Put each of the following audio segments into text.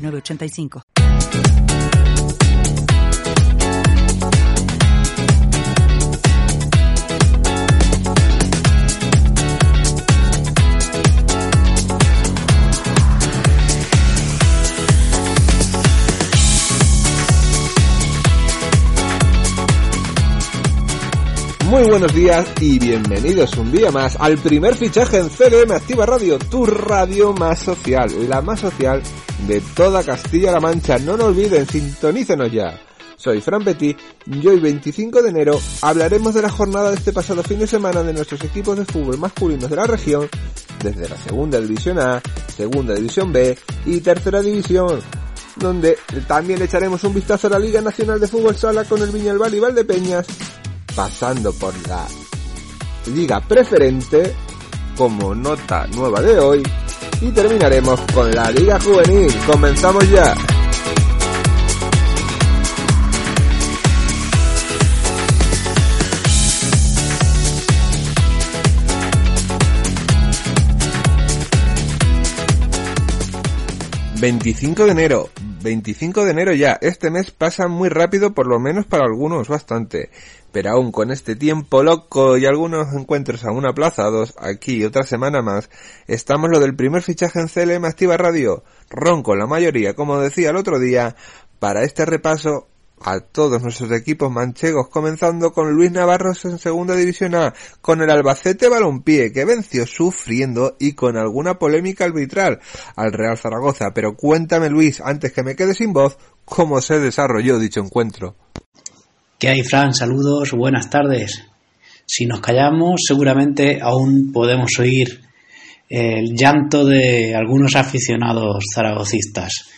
85 Muy buenos días y bienvenidos un día más al primer fichaje en CDM Activa Radio, tu radio más social, la más social de toda Castilla-La Mancha. No lo olviden, sintonícenos ya. Soy Fran Petit y hoy 25 de enero hablaremos de la jornada de este pasado fin de semana de nuestros equipos de fútbol masculinos de la región, desde la segunda división A, segunda división B y tercera división, donde también echaremos un vistazo a la Liga Nacional de Fútbol Sala con el Viñalbal y Valdepeñas pasando por la liga preferente como nota nueva de hoy y terminaremos con la liga juvenil. Comenzamos ya. ...25 de enero... 25 de enero ya. Este mes pasa muy rápido, por lo menos para algunos bastante. Pero aún con este tiempo loco y algunos encuentros aún aplazados, aquí otra semana más, estamos lo del primer fichaje en CLM Activa Radio. Ronco la mayoría, como decía el otro día, para este repaso a todos nuestros equipos manchegos, comenzando con Luis Navarros en Segunda División A, con el Albacete Balompié, que venció sufriendo y con alguna polémica arbitral al Real Zaragoza. Pero cuéntame, Luis, antes que me quede sin voz, cómo se desarrolló dicho encuentro. ¿Qué hay, Fran? Saludos, buenas tardes. Si nos callamos, seguramente aún podemos oír el llanto de algunos aficionados zaragocistas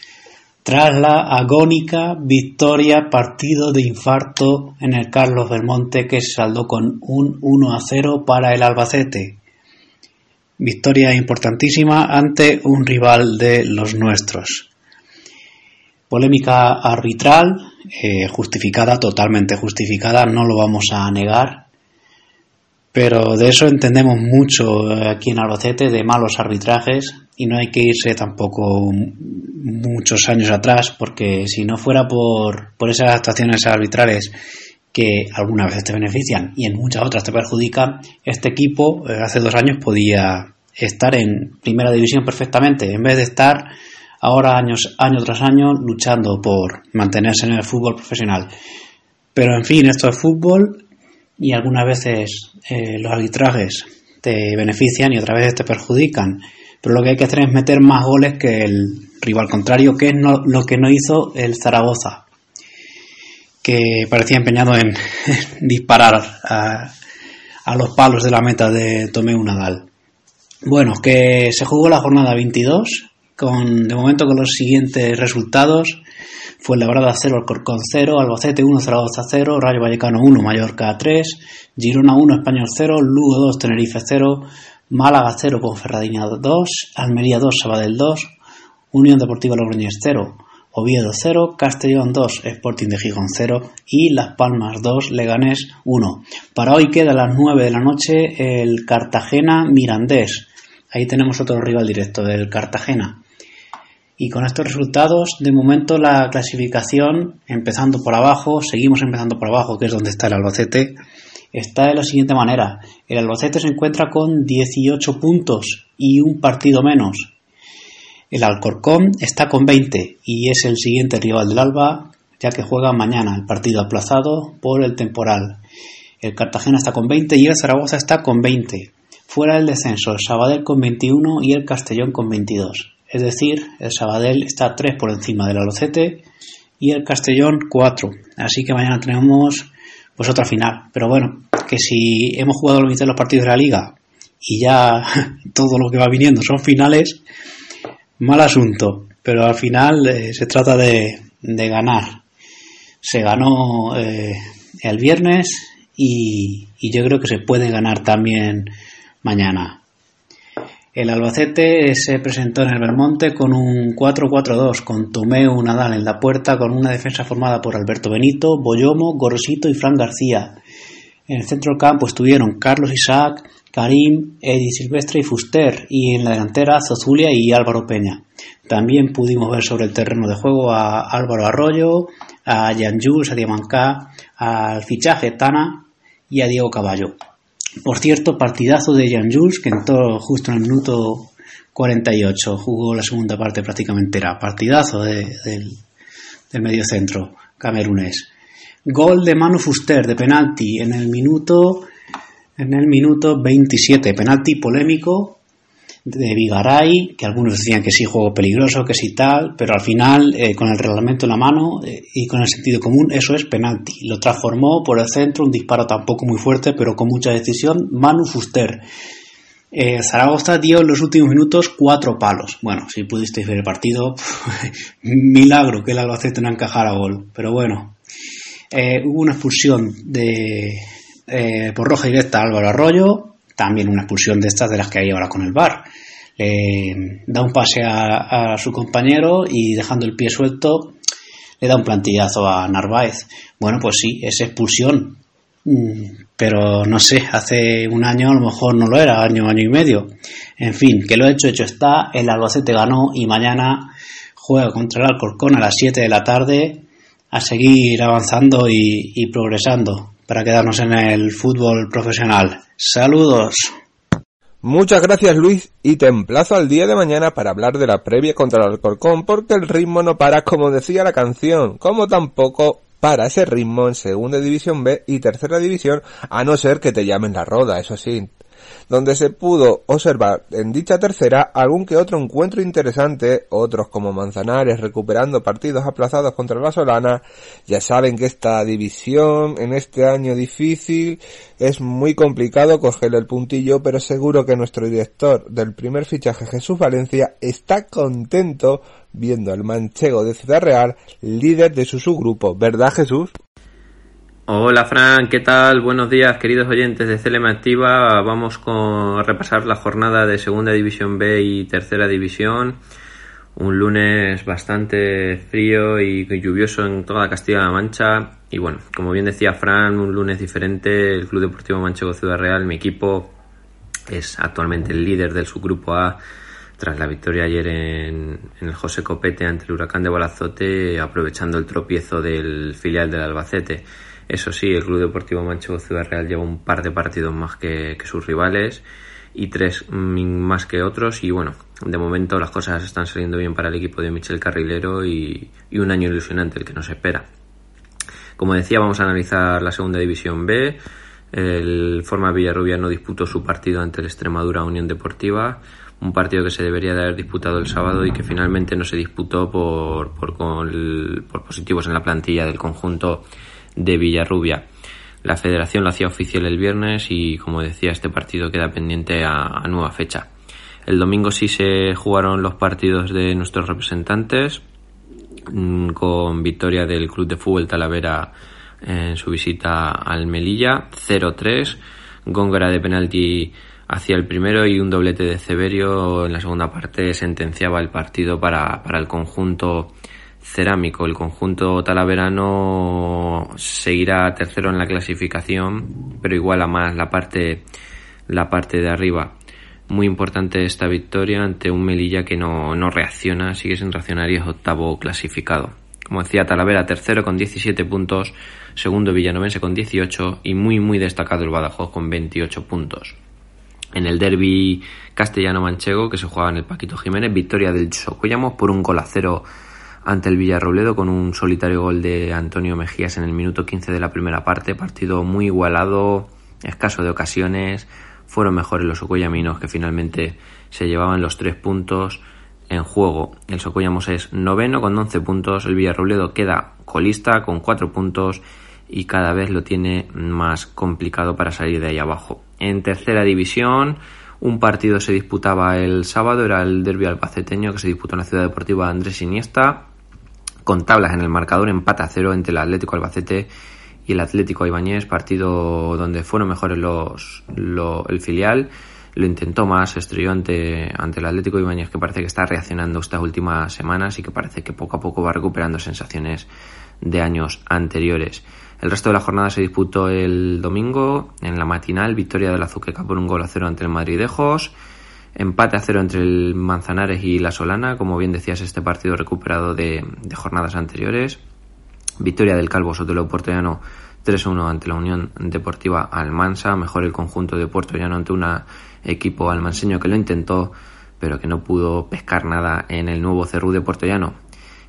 tras la agónica victoria partido de infarto en el Carlos Belmonte que se saldó con un 1 a 0 para el Albacete. Victoria importantísima ante un rival de los nuestros. Polémica arbitral, eh, justificada, totalmente justificada, no lo vamos a negar. Pero de eso entendemos mucho aquí en Albacete, de malos arbitrajes, y no hay que irse tampoco muchos años atrás, porque si no fuera por, por esas actuaciones arbitrales que algunas veces te benefician y en muchas otras te perjudican, este equipo eh, hace dos años podía estar en primera división perfectamente, en vez de estar ahora años, año tras año luchando por mantenerse en el fútbol profesional. Pero en fin, esto es fútbol y algunas veces eh, los arbitrajes te benefician y otras veces te perjudican pero lo que hay que hacer es meter más goles que el rival contrario, que es lo que no hizo el Zaragoza, que parecía empeñado en disparar a, los palos de la meta de Tomeu Nadal. Bueno, que se jugó la jornada 22, con de momento con los siguientes resultados. Fue Labrada 0, Alcorcón 0, Albacete 1, Zaragoza 0, Rayo Vallecano 1, Mallorca 3, Girona 1, Español 0, Lugo 2, Tenerife 0, Málaga 0, Ferradina 2, Almería 2, Sabadell 2, Unión Deportiva Logroñés 0, Oviedo 0, Castellón 2, Sporting de Gijón 0 y Las Palmas 2, Leganés 1. Para hoy queda a las 9 de la noche el Cartagena Mirandés. Ahí tenemos otro rival directo del Cartagena. Y con estos resultados, de momento la clasificación, empezando por abajo, seguimos empezando por abajo, que es donde está el Albacete, está de la siguiente manera. El Albacete se encuentra con 18 puntos y un partido menos. El Alcorcón está con 20 y es el siguiente rival del Alba, ya que juega mañana el partido aplazado por el temporal. El Cartagena está con 20 y el Zaragoza está con 20. Fuera del descenso, el Sabadell con 21 y el Castellón con 22. Es decir, el Sabadell está 3 por encima del Albacete y el Castellón 4. Así que mañana tenemos pues otra final. Pero bueno, que si hemos jugado la mitad de los partidos de la liga y ya todo lo que va viniendo son finales, mal asunto. pero al final eh, se trata de, ganar. Se ganó eh, el viernes y, yo creo que se puede ganar también mañana. El Albacete se presentó en el Belmonte con un 4-4-2, con Tomeo Nadal en la puerta, con una defensa formada por Alberto Benito, Boyomo, Gorosito y Fran García. En el centro del campo estuvieron Carlos Isaac, Karim, Eddie Silvestre y Fuster, y en la delantera Zozulia y Álvaro Peña. También pudimos ver sobre el terreno de juego a Álvaro Arroyo, a Jan Jules, a Diamancá, al fichaje Tana y a Diego Caballo. Por cierto, partidazo de Jan Jules, que entró justo en el minuto 48, jugó la segunda parte prácticamente era partidazo del, del medio centro camerunés. Gol de Manu Fuster de penalti en el minuto en el minuto 27. Penalti polémico de Vigaray, que algunos decían que sí, juego peligroso, que sí tal, pero al final, eh, con el reglamento en la mano eh, y con el sentido común, eso es penalti. Lo transformó por el centro, un disparo tampoco muy fuerte, pero con mucha decisión, Manu Fuster. Eh, Zaragoza dio en los últimos minutos cuatro palos. Bueno, si pudisteis ver el partido, milagro que el Albacete no encajara gol. Pero bueno, hubo una expulsión de, eh, por roja directa Álvaro Arroyo, también una expulsión de estas de las que hay ahora con el VAR. da un pase a, su compañero y dejando el pie suelto le da un plantillazo a Narváez. Bueno, pues sí, es expulsión. Mm, pero no sé, hace un año a lo mejor no lo era, año, año y medio. En fin, que lo hecho, hecho está. El Albacete ganó y mañana juega contra el Alcorcón a las 7 de la tarde a seguir avanzando y progresando para quedarnos en el fútbol profesional. Saludos. Muchas gracias Luis y te emplazo al día de mañana para hablar de la previa contra el Alcorcón porque el ritmo no para como decía la canción, como tampoco para ese ritmo en segunda división B y tercera división a no ser que te llamen la roda, eso sí, donde se pudo observar en dicha tercera algún que otro encuentro interesante, otros como Manzanares recuperando partidos aplazados contra la Solana, ya saben que esta división en este año difícil es muy complicado cogerle el puntillo, pero seguro que nuestro director del primer fichaje Jesús Valencia está contento viendo al manchego de Ciudad Real líder de su subgrupo, ¿verdad Jesús? Hola Fran, ¿qué tal? Buenos días queridos oyentes de CLM Activa. Vamos con, a repasar la jornada de Segunda División B y Tercera División. Un lunes bastante frío y lluvioso en toda Castilla-La Mancha. Y bueno, como bien decía Fran, un lunes diferente. El Club Deportivo Manchego Ciudad Real, mi equipo, es actualmente el líder del subgrupo A tras la victoria ayer en, en, el José Copete ante el Huracán de Balazote, aprovechando el tropiezo del filial del Albacete. Eso sí, el Club Deportivo Manchego Ciudad Real lleva un par de partidos más que, sus rivales y tres más que otros y bueno, de momento las cosas están saliendo bien para el equipo de Michel Carrilero y, un año ilusionante el que nos espera. Como decía, vamos a analizar la segunda división B. El Forma Villarrubia no disputó su partido ante el Extremadura Unión Deportiva, un partido que se debería de haber disputado el sábado y que finalmente no se disputó por, por, por positivos en la plantilla del conjunto de Villarrubia. La federación lo hacía oficial el viernes y, como decía, este partido queda pendiente a, nueva fecha. El domingo sí se jugaron los partidos de nuestros representantes, mm, con victoria del Club de Fútbol Talavera en su visita al Melilla, 0-3, Góngora de penalti hacia el primero y un doblete de Severio en la segunda parte sentenciaba el partido para, para el conjunto cerámico. El conjunto talaverano seguirá tercero en la clasificación, pero iguala más la parte, la parte de arriba. Muy importante esta victoria ante un Melilla que no, no reacciona, sigue sin reaccionar y es octavo clasificado. Como decía, Talavera tercero con 17 puntos, segundo Villanovense con 18 y muy muy destacado el Badajoz con 28 puntos. En el derby castellano-manchego que se jugaba en el Paquito Jiménez, victoria del Socuellamos por un gol a cero ante el Villarrobledo con un solitario gol de Antonio Mejías en el minuto 15 de la primera parte. Partido muy igualado, escaso de ocasiones. Fueron mejores los socoyaminos que finalmente se llevaban los tres puntos en juego. El Socollamos es noveno con 11 puntos. El Villarrobledo queda colista con 4 puntos y cada vez lo tiene más complicado para salir de ahí abajo. En tercera división, Un partido se disputaba el sábado, era el derbi albaceteño que se disputó en la ciudad deportiva Andrés Iniesta, con tablas en el marcador, empate a cero entre el Atlético Albacete y el Atlético Ibañez, partido donde fueron mejores los, el filial. Lo intentó más, estrelló ante, ante el Atlético Ibañez, que parece que está reaccionando estas últimas semanas y que parece que poco a poco va recuperando sensaciones de años anteriores. El resto de la jornada se disputó el domingo en la matinal, victoria del Azuqueca por un gol a cero ante el Madridejos, empate a cero entre el Manzanares y la Solana, como bien decías, este partido recuperado de, jornadas anteriores, victoria del Calvo Sotelo Puertollano 3-1 ante la Unión Deportiva Almansa, mejor el conjunto de Puerto Llano ante un equipo almanseño que lo intentó, pero que no pudo pescar nada en el nuevo Cerrú de Puerto Llano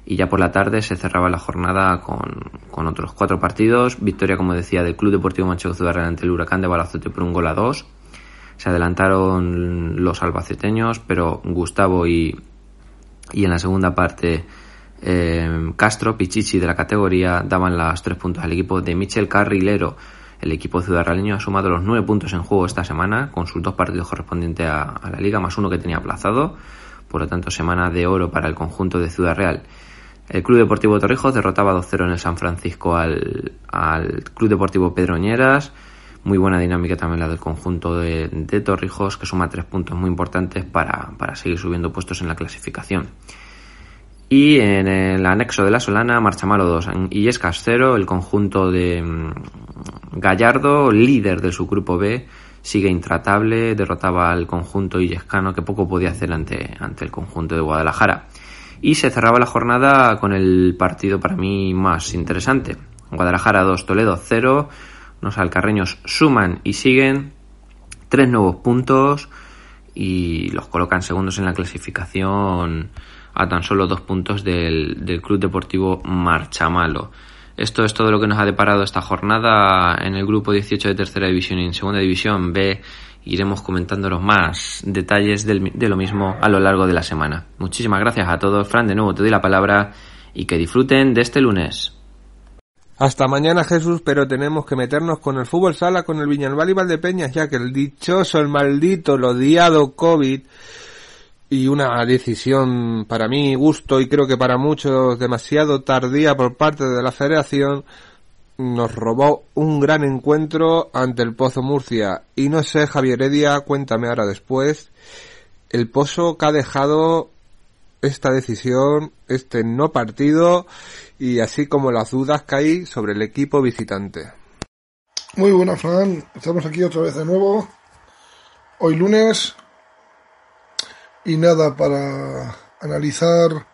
y ya por la tarde se cerraba la jornada con, otros cuatro partidos. Victoria, como decía, del Club Deportivo Manchego Ciudad ante el Huracán de Balazote por un gol a dos. Se adelantaron los albaceteños, pero Gustavo y, y en la segunda parte eh, Castro, Pichichi de la categoría daban las tres puntos al equipo de Michel Carrilero. El equipo ciudadraleño ha sumado los nueve puntos en juego esta semana con sus dos partidos correspondientes a, a la liga, más uno que tenía aplazado. Por lo tanto, semana de oro para el conjunto de Ciudad Real. El Club Deportivo Torrijos derrotaba 2-0 en el San Francisco al, Club Deportivo Pedroñeras. Muy buena dinámica también la del conjunto de, Torrijos, que suma tres puntos muy importantes para, seguir subiendo puestos en la clasificación. Y en el anexo de la Solana, Marchamalo 2 y Escas 0, el conjunto de mm, Gallardo, líder de su grupo B, sigue intratable, derrotaba al conjunto illescano que poco podía hacer ante, ante el conjunto de Guadalajara. Y se cerraba la jornada con el partido para mí más interesante. Guadalajara 2, Toledo 0. Los alcarreños suman y siguen tres nuevos puntos y los colocan segundos en la clasificación a tan solo dos puntos del, del Club Deportivo Marchamalo. Esto es todo lo que nos ha deparado esta jornada en el grupo 18 de tercera división y en segunda división B iremos comentando los más detalles de lo mismo a lo largo de la semana. Muchísimas gracias a todos. Fran, de nuevo te doy la palabra y que disfruten de este lunes. Hasta mañana Jesús, pero tenemos que meternos con el fútbol sala, con el Viñalbal y Valdepeñas, ya que el dichoso, el maldito, el odiado COVID y una decisión para mí gusto y creo que para muchos demasiado tardía por parte de la federación nos robó un gran encuentro ante el Pozo Murcia. Y no sé, Javier Heredia, cuéntame ahora después, el Pozo que ha dejado esta decisión, este no partido, y así como las dudas que hay sobre el equipo visitante. Muy buena, Fran. Estamos aquí otra vez de nuevo. Hoy lunes. Y nada, para analizar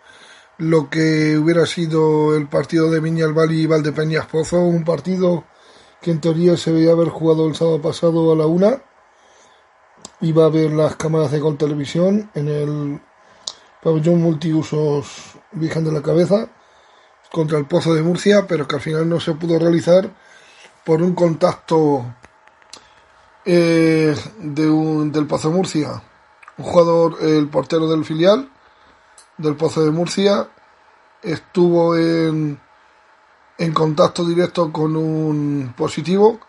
lo que hubiera sido el partido de Viñal y Valdepeñas Pozo, un partido que en teoría se veía haber jugado el sábado pasado a la una. Iba a ver las cámaras de Gol Televisión en el pabellón multiusos Virgen de la Cabeza contra el Pozo de Murcia, pero que al final no se pudo realizar por un contacto eh, de un, del Pozo de Murcia, un jugador, el portero del filial, del Pozo de Murcia estuvo en, en contacto directo con un positivo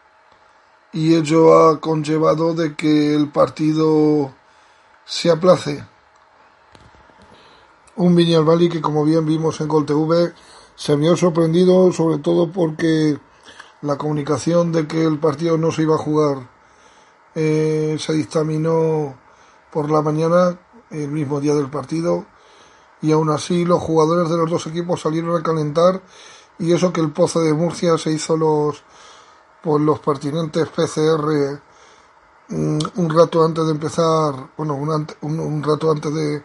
y ello ha conllevado de que el partido se aplace. Un Viñalbali que como bien vimos en Gol TV se vio sorprendido sobre todo porque la comunicación de que el partido no se iba a jugar eh, se dictaminó por la mañana el mismo día del partido y aún así los jugadores de los dos equipos salieron a calentar y eso que el Pozo de Murcia se hizo los por los pertinentes PCR mm, un, rato antes de empezar, bueno, un, un, rato antes de,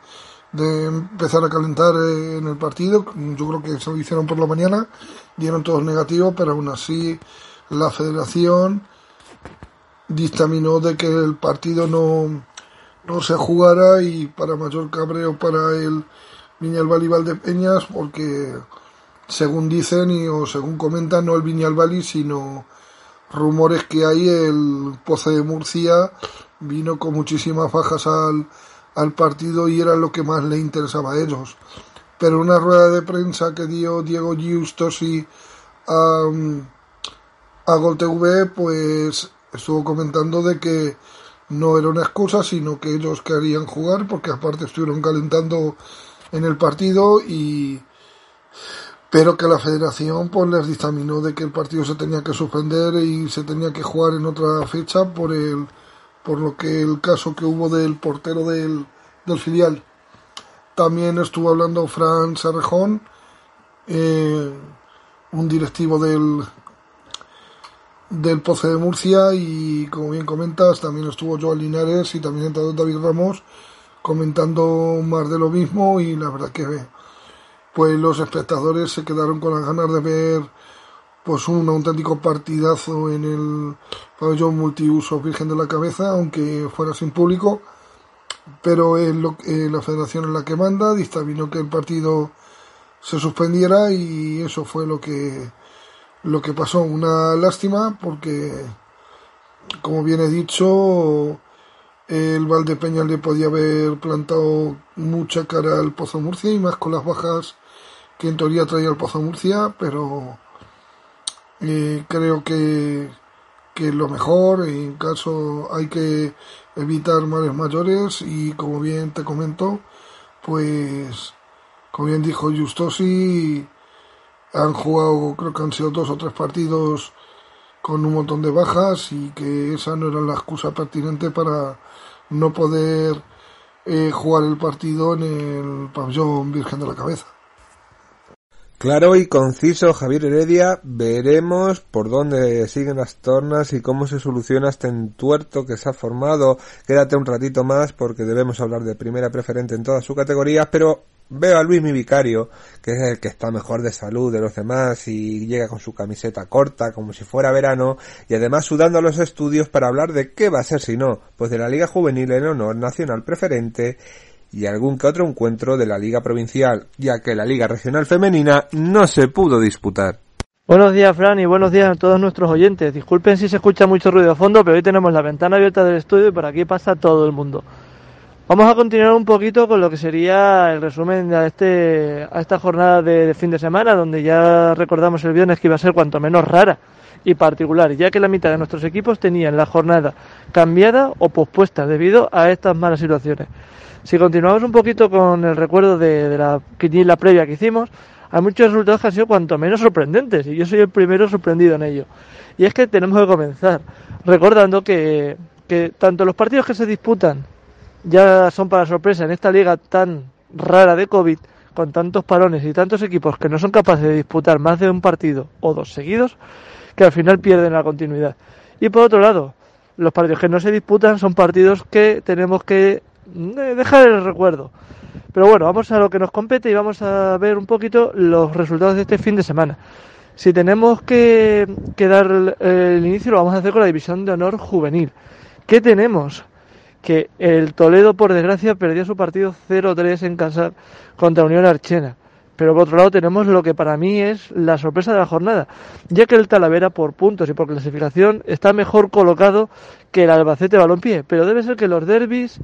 de, empezar a calentar eh, en el partido, yo creo que se lo hicieron por la mañana, dieron todos negativos, pero aún así la federación dictaminó de que el partido no, no se jugara y para mayor cabreo para el Viñalbal y Valdepeñas porque según dicen y o según comentan no el Viñalbal sino rumores que hay el Pozo de Murcia vino con muchísimas bajas al, al partido y era lo que más le interesaba a ellos. Pero una rueda de prensa que dio Diego Giustosi a, a Gol TV pues estuvo comentando de que no era una excusa, sino que ellos querían jugar porque aparte estuvieron calentando en el partido y pero que la federación pues les dictaminó de que el partido se tenía que suspender y se tenía que jugar en otra fecha por el por lo que el caso que hubo del portero del, del filial. También estuvo hablando Fran Sarrejón eh, un directivo del del Poce de Murcia y como bien comentas también estuvo Joel Linares y también David Ramos comentando más de lo mismo y la verdad que pues los espectadores se quedaron con las ganas de ver pues un auténtico partidazo en el pabellón multiuso Virgen de la Cabeza aunque fuera sin público pero es lo, eh, la federación es la que manda dictaminó que el partido se suspendiera y eso fue lo que lo que pasó. Una lástima porque, como bien he dicho, el Valdepeña le podía haber plantado mucha cara al Pozo Murcia y más con las bajas que en teoría traía el Pozo Murcia, pero eh, creo que, que lo mejor, en caso hay que evitar males mayores y como bien te comento, pues como bien dijo Justosi, han jugado, creo que han sido dos o tres partidos con un montón de bajas y que esa no era la excusa pertinente para no poder eh, jugar el partido en el pabellón Virgen de la Cabeza. Claro y conciso, Javier Heredia, veremos por dónde siguen las tornas y cómo se soluciona este entuerto que se ha formado. Quédate un ratito más porque debemos hablar de primera preferente en todas sus categorías, pero Veo a Luis mi vicario, que es el que está mejor de salud de los demás y llega con su camiseta corta como si fuera verano y además sudando los estudios para hablar de qué va a ser si no, pues de la Liga Juvenil en honor nacional preferente y algún que otro encuentro de la Liga Provincial, ya que la Liga Regional Femenina no se pudo disputar. Buenos días, Fran, y buenos días a todos nuestros oyentes. Disculpen si se escucha mucho ruido de fondo, pero hoy tenemos la ventana abierta del estudio y por aquí pasa todo el mundo. Vamos a continuar un poquito con lo que sería el resumen a, este, a esta jornada de, fin de semana, donde ya recordamos el viernes que iba a ser cuanto menos rara y particular, ya que la mitad de nuestros equipos tenían la jornada cambiada o pospuesta debido a estas malas situaciones. Si continuamos un poquito con el recuerdo de, la quiniela previa que hicimos, hay muchos resultados que han sido cuanto menos sorprendentes y yo soy el primero sorprendido en ello. Y es que tenemos que comenzar recordando que, que tanto los partidos que se disputan ya son para sorpresa en esta liga tan rara de COVID, con tantos parones y tantos equipos que no son capaces de disputar más de un partido o dos seguidos, que al final pierden la continuidad. Y por otro lado, los partidos que no se disputan son partidos que tenemos que eh, dejar el recuerdo. Pero bueno, vamos a lo que nos compete y vamos a ver un poquito los resultados de este fin de semana. Si tenemos que, que dar el, el inicio, lo vamos a hacer con la división de honor juvenil. ¿Qué tenemos? que el Toledo, por desgracia, perdió su partido 0-3 en casa contra Unión Archena. Pero por otro lado tenemos lo que para mí es la sorpresa de la jornada, ya que el Talavera por puntos y por clasificación está mejor colocado que el Albacete Balompié, pero debe ser que los derbis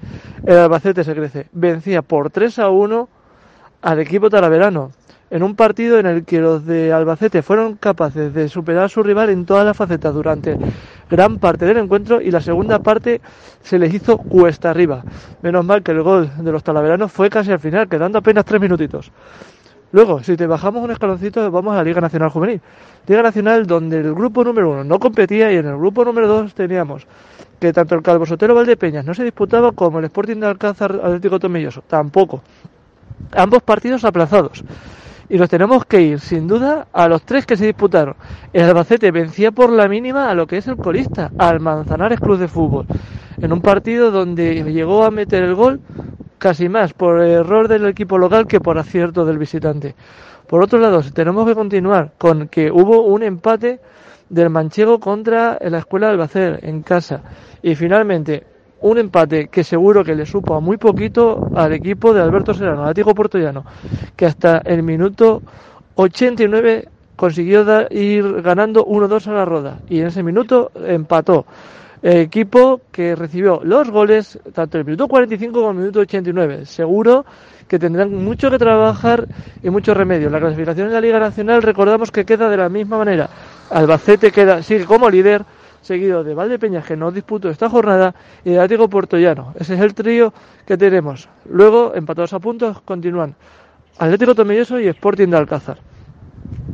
el Albacete se crece. Vencía por 3 a 1 al equipo talaverano en un partido en el que los de Albacete fueron capaces de superar a su rival en todas las facetas durante gran parte del encuentro y la segunda parte se les hizo cuesta arriba. Menos mal que el gol de los talaveranos fue casi al final, quedando apenas tres minutitos. Luego, si te bajamos un escaloncito, vamos a la Liga Nacional Juvenil. Liga Nacional donde el grupo número uno no competía y en el grupo número dos teníamos que tanto el Calvo Sotero Valdepeñas no se disputaba como el Sporting de Alcázar Atlético Tomilloso, tampoco. Ambos partidos aplazados y nos tenemos que ir sin duda a los tres que se disputaron. El Albacete vencía por la mínima a lo que es el colista, al Manzanares Cruz de Fútbol, en un partido donde llegó a meter el gol casi más por error del equipo local que por acierto del visitante. Por otro lado, tenemos que continuar con que hubo un empate del Manchego contra la Escuela de Albacete en casa. Y finalmente, un empate que seguro que le supo a muy poquito al equipo de Alberto Serrano, Atlético Portollano, que hasta el minuto 89 consiguió ir ganando 1-2 a la roda y en ese minuto empató. Equipo que recibió los goles tanto en el minuto 45 como en el minuto 89. Seguro que tendrán mucho que trabajar y mucho remedio. La clasificación en la Liga Nacional recordamos que queda de la misma manera. Albacete queda, sigue como líder seguido de Valdepeñas, que no disputó esta jornada, y de Atlético Puertollano. Ese es el trío que tenemos. Luego, empatados a puntos, continúan Atlético Tomelloso y Sporting de Alcázar.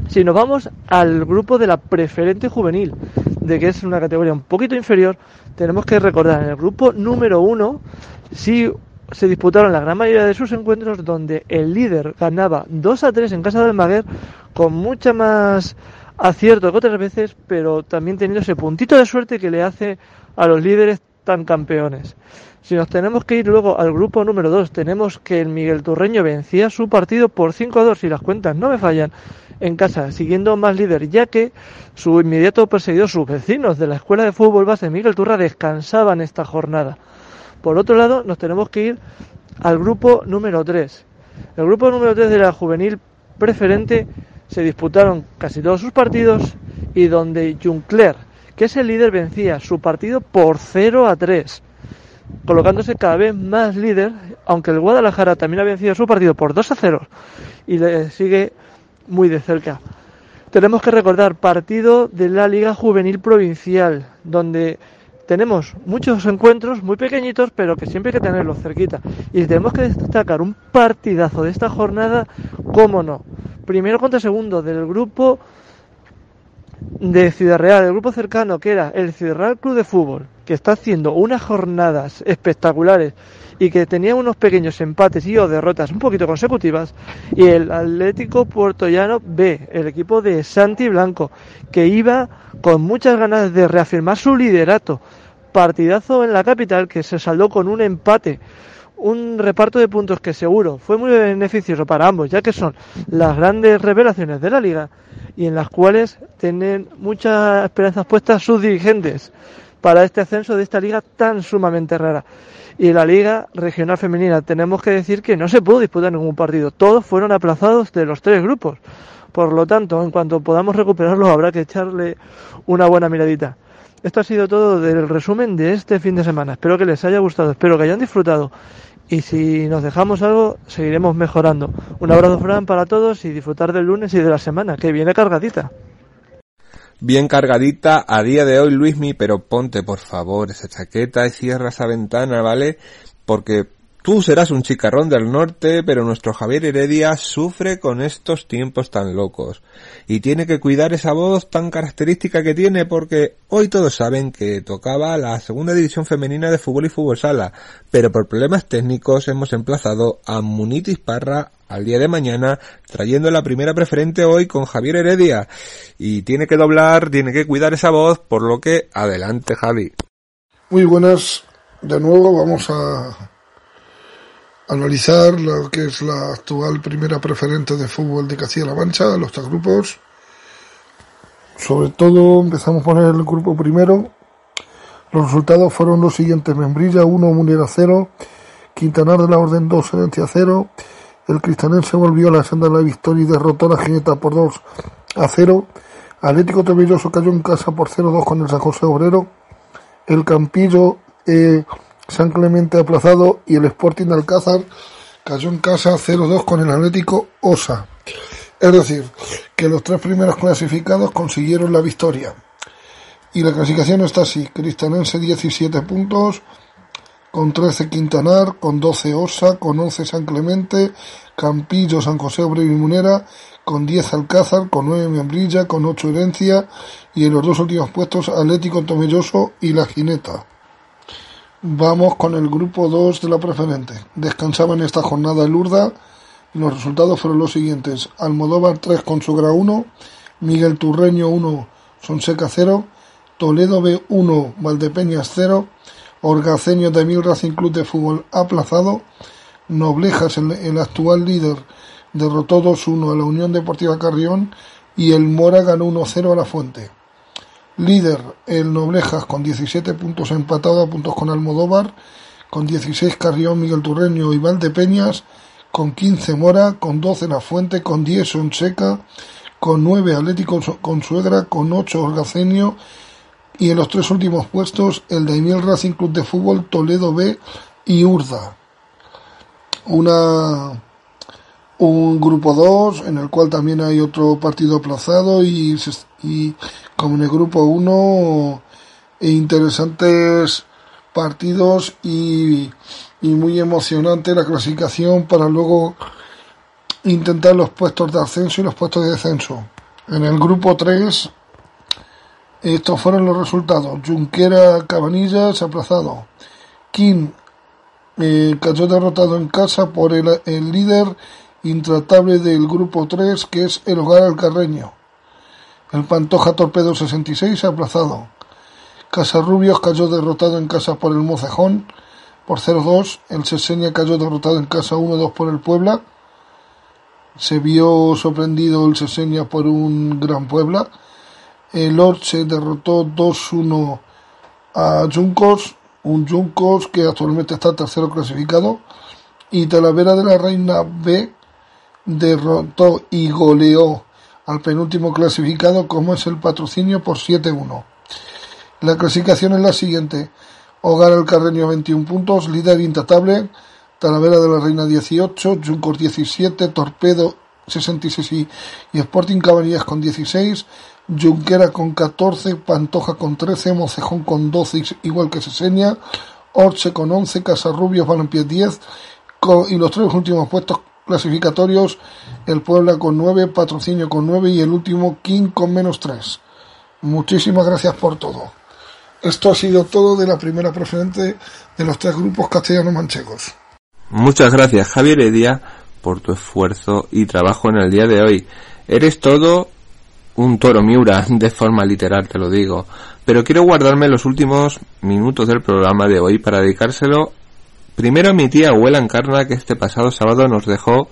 Si nos vamos al grupo de la preferente juvenil, de que es una categoría un poquito inferior, tenemos que recordar en el grupo número uno, sí se disputaron la gran mayoría de sus encuentros donde el líder ganaba 2 a 3 en casa del Maguer con mucha más acierto que otras veces, pero también teniendo ese puntito de suerte que le hace a los líderes tan campeones. Si nos tenemos que ir luego al grupo número 2, tenemos que el Miguel Turreño vencía su partido por 5 a 2, si las cuentas no me fallan, en casa, siguiendo más líder, ya que su inmediato perseguidor, sus vecinos de la Escuela de Fútbol Base Miguel Turra, descansaban esta jornada. Por otro lado, nos tenemos que ir al grupo número 3. El grupo número 3 de la juvenil preferente se disputaron casi todos sus partidos y donde Juncler, que es el líder, vencía su partido por 0 a 3, colocándose cada vez más líder, aunque el Guadalajara también ha vencido su partido por 2 a 0 y le sigue muy de cerca. Tenemos que recordar partido de la Liga Juvenil Provincial, donde tenemos muchos encuentros muy pequeñitos, pero que siempre hay que tenerlos cerquita. Y tenemos que destacar un partidazo de esta jornada, cómo no. Primero contra segundo del grupo de Ciudad Real, el grupo cercano que era el Ciudad Real Club de Fútbol, que está haciendo unas jornadas espectaculares y que tenía unos pequeños empates y o derrotas un poquito consecutivas, y el Atlético Puertollano B, el equipo de Santi Blanco, que iba con muchas ganas de reafirmar su liderato. Partidazo en la capital que se saldó con un empate un reparto de puntos que seguro fue muy beneficioso para ambos, ya que son las grandes revelaciones de la liga y en las cuales tienen muchas esperanzas puestas sus dirigentes para este ascenso de esta liga tan sumamente rara. Y la liga regional femenina, tenemos que decir que no se pudo disputar ningún partido, todos fueron aplazados de los tres grupos. Por lo tanto, en cuanto podamos recuperarlos, habrá que echarle una buena miradita. Esto ha sido todo del resumen de este fin de semana. Espero que les haya gustado, espero que hayan disfrutado y si nos dejamos algo, seguiremos mejorando. Un abrazo, Fran, para todos y disfrutar del lunes y de la semana, que viene cargadita. Bien cargadita a día de hoy, Luismi, pero ponte por favor esa chaqueta y cierra esa ventana, ¿vale? Porque Tú serás un chicarrón del norte, pero nuestro Javier Heredia sufre con estos tiempos tan locos. Y tiene que cuidar esa voz tan característica que tiene porque hoy todos saben que tocaba la segunda división femenina de fútbol y fútbol sala, pero por problemas técnicos hemos emplazado a Munitis Parra al día de mañana, trayendo la primera preferente hoy con Javier Heredia. Y tiene que doblar, tiene que cuidar esa voz, por lo que adelante Javi. Muy buenas, de nuevo vamos a analizar lo que es la actual primera preferente de fútbol de Castilla-La Mancha, los tres grupos. Sobre todo empezamos a poner el grupo primero. Los resultados fueron los siguientes. Membrilla 1, Munera 0, Quintanar de la Orden 2, Herencia 0. El Cristanense volvió a la senda de la victoria y derrotó a la Gineta por 2 a 0. Atlético Trevilloso cayó en casa por 0-2 con el San José Obrero. El Campillo eh, San Clemente aplazado y el Sporting Alcázar cayó en casa 0-2 con el Atlético Osa. Es decir, que los tres primeros clasificados consiguieron la victoria. Y la clasificación está así. Cristanense 17 puntos, con 13 Quintanar, con 12 Osa, con 11 San Clemente, Campillo, San José Obrero y Munera, con 10 Alcázar, con 9 Membrilla, con 8 Herencia y en los dos últimos puestos Atlético Tomelloso y La Jineta. Vamos con el grupo 2 de la preferente. Descansaba en esta jornada el Urda. Los resultados fueron los siguientes. Almodóvar 3 con Sugra 1. Miguel Turreño 1, Sonseca 0. Toledo B 1, Valdepeñas 0. Orgaceño de Mil Racing Club de Fútbol aplazado. Noblejas, el, el actual líder, derrotó 2-1 a la Unión Deportiva Carrión. Y el Mora ganó 1-0 a la Fuente. Líder el Noblejas con 17 puntos empatado a puntos con Almodóvar, con 16 Carrión, Miguel Turreño y Valdepeñas, con 15 Mora, con 12 La Fuente, con 10 Sonseca, con 9 Atlético con Suegra, con 8 Orgacenio y en los tres últimos puestos el Daimiel Racing Club de Fútbol, Toledo B y Urda. Una un grupo 2 en el cual también hay otro partido aplazado y, como en el grupo 1 interesantes partidos y, muy emocionante la clasificación para luego intentar los puestos de ascenso y los puestos de descenso. En el grupo 3, estos fueron los resultados. Junquera Cabanillas aplazado. King eh, cayó derrotado en casa por el, el, líder intratable del grupo 3, que es el Hogar Alcarreño. El Pantoja Torpedo 66 aplazado. Casarrubios cayó derrotado en casa por el Mocejón por 0-2. El Seseña cayó derrotado en casa 1-2 por el Puebla. Se vio sorprendido el Seseña por un Gran Puebla. El Orche derrotó 2-1 a Juncos, un Juncos que actualmente está tercero clasificado. Y Talavera de la Reina B derrotó y goleó al penúltimo clasificado como es el patrocinio por 7-1. La clasificación es la siguiente. Hogar el Carreño 21 puntos, líder intratable, Talavera de la Reina 18, Juncos 17, Torpedo 66 y, y Sporting Cabanillas con 16, Junquera con 14, Pantoja con 13, Mocejón con 12 igual que Seseña, Orche con 11, Casarrubios Balompié 10 con, y los tres últimos puestos clasificatorios, el Puebla con 9, Patrocinio con 9 y el último King con menos 3. Muchísimas gracias por todo. Esto ha sido todo de la primera preferente de los tres grupos castellanos manchegos. Muchas gracias Javier Edia por tu esfuerzo y trabajo en el día de hoy. Eres todo un toro miura, de forma literal te lo digo. Pero quiero guardarme los últimos minutos del programa de hoy para dedicárselo primero mi tía abuela Encarna que este pasado sábado nos dejó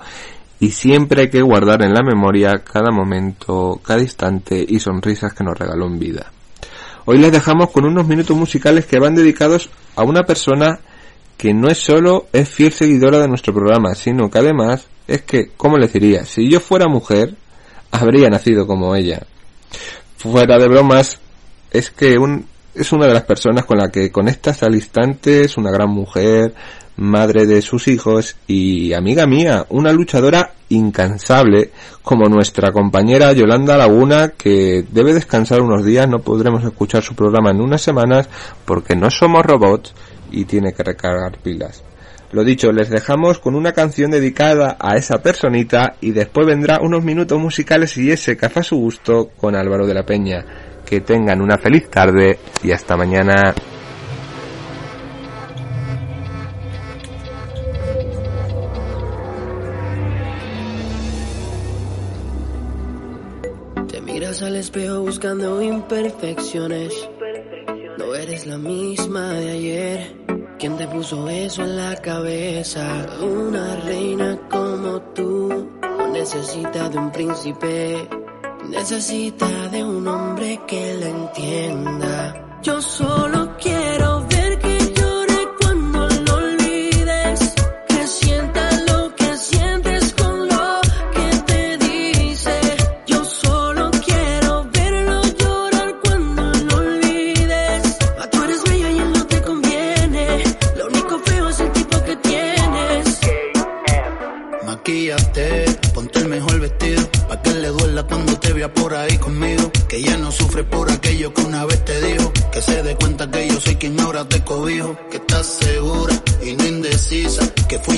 y siempre hay que guardar en la memoria cada momento, cada instante y sonrisas que nos regaló en vida. Hoy les dejamos con unos minutos musicales que van dedicados a una persona que no es solo es fiel seguidora de nuestro programa, sino que además es que, ¿cómo le diría? Si yo fuera mujer, habría nacido como ella. Fuera de bromas, es que un, es una de las personas con la que conectas al instante, es una gran mujer, madre de sus hijos y amiga mía, una luchadora incansable como nuestra compañera Yolanda Laguna que debe descansar unos días, no podremos escuchar su programa en unas semanas porque no somos robots y tiene que recargar pilas. Lo dicho, les dejamos con una canción dedicada a esa personita y después vendrá unos minutos musicales y ese café a su gusto con Álvaro de la Peña. Que tengan una feliz tarde y hasta mañana. al espejo buscando imperfecciones. No eres la misma de ayer. ¿Quién te puso eso en la cabeza? Una reina como tú no necesita de un príncipe. Necesita de un hombre que la entienda. Yo solo quiero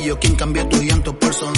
yo quien cambió tu llanto por sonrisa.